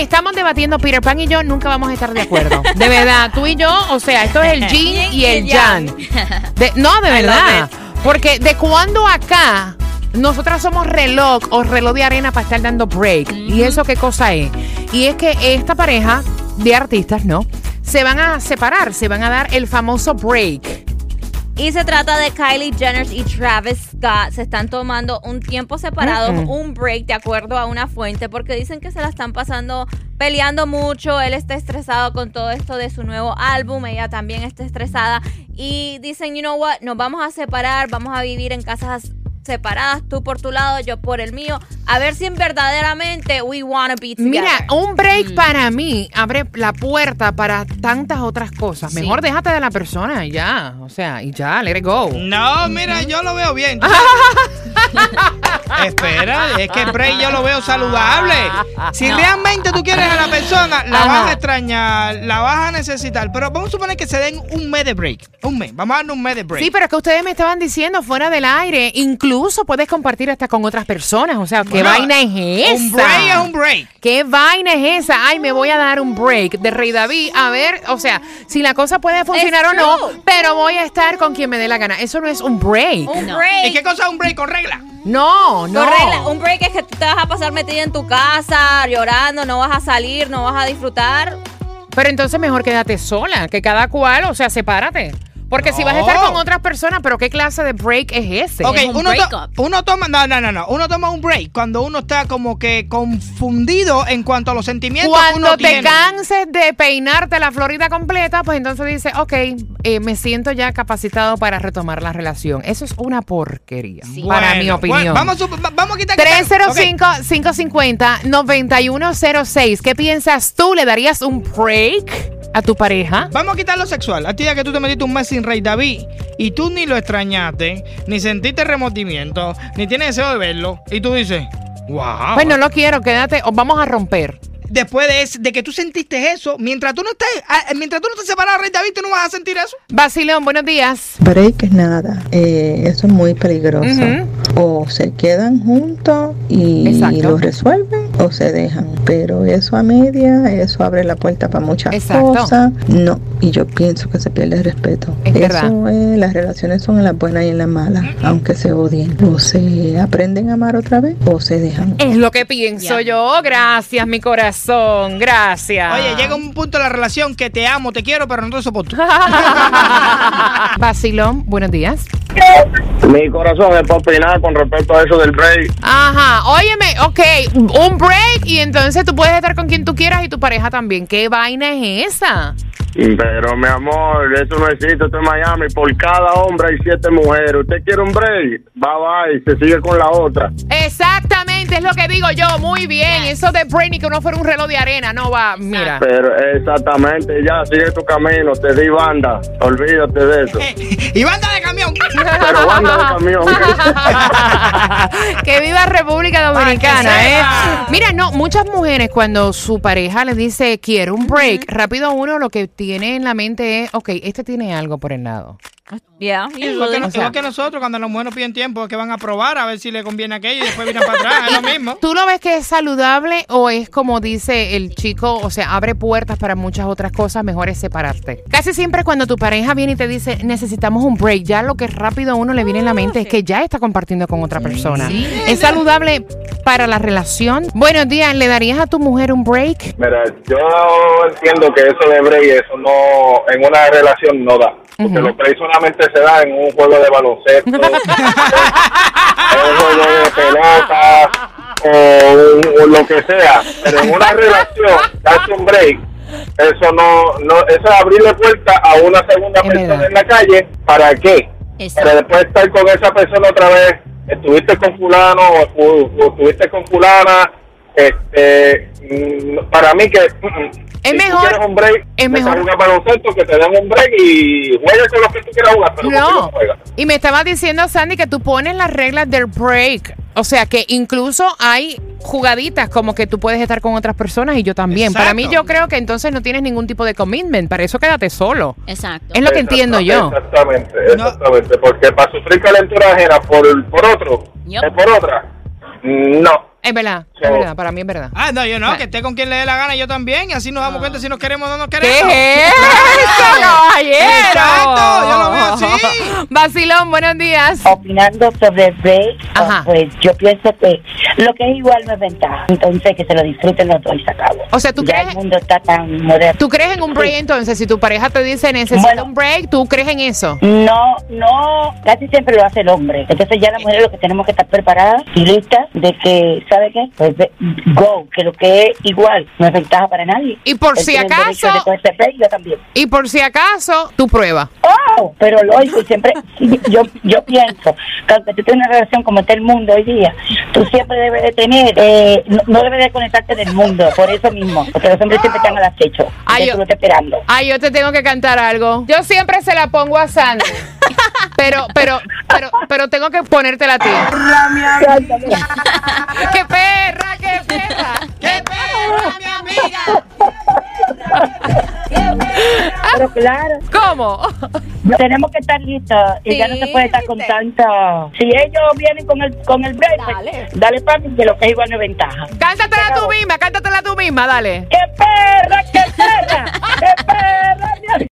estamos debatiendo Peter Pan y yo, nunca vamos a estar de acuerdo. De verdad, tú y yo, o sea, esto es el yin y el yang. De- no, de verdad. Porque de cuando acá nosotras somos reloj o reloj de arena para estar dando break. ¿Y eso qué cosa es? Y es que esta pareja de artistas, ¿no? Se van a separar, se van a dar el famoso break. Y se trata de Kylie Jenner y Travis Scott. Se están tomando un tiempo separado, Mm-mm. un break, de acuerdo a una fuente, porque dicen que se la están pasando peleando mucho. Él está estresado con todo esto de su nuevo álbum. Ella también está estresada. Y dicen, you know what, nos vamos a separar, vamos a vivir en casas separadas, tú por tu lado, yo por el mío. A ver si en verdaderamente we wanna be together. Mira, un break para mí abre la puerta para tantas otras cosas. Mejor déjate de la persona y ya. O sea, y ya, let it go. No, mira, yo lo veo bien. Espera, es que break yo lo veo saludable. Si realmente tú quieres a la persona, la Ajá. vas a extrañar, la vas a necesitar. Pero vamos a suponer que se den un mes de break. Un mes. Vamos a darle un mes de break. Sí, pero es que ustedes me estaban diciendo fuera del aire. Incluso puedes compartir hasta con otras personas. O sea, ¿qué Bueno, vaina es esa? Un break es un break. ¿Qué vaina es esa? Ay, me voy a dar un break de Rey David. A ver, o sea, si la cosa puede funcionar o no, true. pero voy a estar con quien me dé la gana. Eso no es un break. un ¿Y break. qué cosa es un break con regla? No, no. Regla, un break es que tú te vas a pasar metida en tu casa, llorando, no vas a salir, no vas a disfrutar. Pero entonces mejor quédate sola, que cada cual, o sea, sepárate. Porque si vas a estar con otras personas, pero ¿qué clase de break es ese? Ok, es un uno, to- uno toma, no, no, no, no, uno toma un break cuando uno está como que confundido en cuanto a los sentimientos que Cuando uno te tiene. canses de peinarte la Florida completa, pues entonces dices, ok, eh, me siento ya capacitado para retomar la relación. Eso es una porquería, para Bueno, mi opinión. bueno, vamos, vamos a quitar... 305-550-9106. ¿Qué piensas tú? ¿Le darías un break a tu pareja? Vamos a quitar lo sexual. A ti ya que tú te metiste un mes sin Rey David y tú ni lo extrañaste, ni sentiste remordimiento, ni tienes deseo de verlo. Y tú dices, wow. Pues no lo quiero, quédate, o vamos a romper. Después de, ese- de que tú sentiste eso, mientras tú no estés, ah, mientras tú no estés separado de Rey David, tú no vas a sentir eso. Basilón, buenos días. Break es nada, eh, eso es muy peligroso. O se quedan juntos y Exacto. lo resuelven o se dejan. Pero eso a media, eso abre la puerta para muchas Exacto. cosas. No, y yo pienso que se pierde el respeto. Es eso verdad. es, las relaciones son en las buenas y en las malas, aunque se odien. O se aprenden a amar otra vez o se dejan. Es lo que pienso yo. Gracias, mi corazón. Gracias. Oye, llega un punto de la relación que te amo, te quiero, pero no te soporto. Basilón, buenos días. Mi corazón es para opinar con respecto a eso del break. Ajá, óyeme, ok, un break y entonces tú puedes estar con quien tú quieras y tu pareja también. ¿Qué vaina es esa? Pero mi amor, eso no existe. Esto es Miami. Por cada hombre hay siete mujeres. ¿Usted quiere un break? Bye bye. Se sigue con la otra. Exactamente, es lo que digo yo, muy bien. Eso de break ni que no fuera un reloj de arena, no va, mira. Pero exactamente, ya sigue tu camino. Te di banda. Olvídate de eso. y banda de camión. Pero banda de camión. que viva República Dominicana, ¿eh? Mira, no, muchas mujeres cuando su pareja les dice quiero un break, rápido uno lo que tiene en la mente es, ok, este tiene algo por el lado. Yeah, Igual que, usually. no- O sea- igual que nosotros, cuando los buenos piden tiempo, es que van a probar a ver si le conviene aquello y después vienen para atrás. Es lo mismo. ¿Tú lo ves que es saludable o es como dice el chico, o sea, abre puertas para muchas otras cosas, mejor es separarte? Casi siempre cuando tu pareja viene y te dice necesitamos un break, ya lo que rápido a uno le viene en la mente es que ya está compartiendo con otra persona. ¿Es saludable para la relación? Buenos días, ¿le darías a tu mujer un break? Mira, yo entiendo que eso de break, eso no, en una relación no da. Porque Ujú. los breaks solamente se dan en un juego de baloncesto, en un juego de pelota, o, un- o lo que sea. Pero en una relación, darse un break, eso no, no, eso es abrirle puerta a una segunda Es persona verdad. en la calle. ¿Para qué? Exacto. Para después estar con esa persona otra vez. Estuviste con fulano o, o estuviste con fulana. Este, mm, para mí que mm, mm, Es si mejor- tú quieres un break, es mejor- jugar baloncesto, que te den un break y juegues con los que tú quieras jugar, pero No. no juegas. Y me estaba diciendo Sandy que tú pones las reglas del break. O sea que incluso hay jugaditas como que tú puedes estar con otras personas y yo también. Para mí yo creo que entonces no tienes ningún tipo de commitment. Para eso quédate solo. Exacto. Es lo que entiendo yo. Exactamente, No. exactamente. Porque para sufrir calentura ajena por, por otro Yup. o por otra, no. Es verdad, es verdad, para mí es verdad. Ah, no, yo no, que esté con quien le dé la gana, yo también, y así nos damos cuenta si nos queremos o no nos ¿Qué queremos. es eso, caballero? Exacto, yo lo veo así. Vacilón, buenos días. opinando sobre el break, Ajá. pues yo pienso que lo que es igual no es ventaja. Entonces que se lo disfruten los dos y se acabó. O sea, ¿tú ya crees- el mundo está tan moderno. ¿Tú crees en un break entonces? Si tu pareja te dice necesito Bueno. un break, ¿tú crees en eso? No, no, casi siempre lo hace el hombre. Entonces ya las mujeres lo que tenemos que estar preparadas y listas de que, ¿sabe qué? Pues go, que lo que es igual no es ventaja para nadie. Y por Él si acaso- break, yo también. Y por si acaso, tú pruebas. Oh, pero lógico, y siempre, yo, yo pienso que aunque tú tengas una relación como está el mundo hoy día, tú siempre debes de tener, eh, no, no debes de conectarte del mundo, por eso mismo, porque los hombres siempre están al acecho, Ay, y yo- estás esperando. Ay, yo te tengo que cantar algo. Yo siempre se la pongo a Sandy. Pero, pero, pero, pero tengo que ponértela a ti. ¡Qué perra, qué perra! ¡Qué perra, mi amiga! Pero claro, ¿Cómo? tenemos que estar listos, y ya no se puede estar con tanta... Si ellos vienen con el, con el break, pues, Dale. dale papi, que lo que es igual no es ventaja. Cántatela tú misma, cántatela tú misma, dale. ¡Qué perra, qué perra! ¡Qué perra! amiga!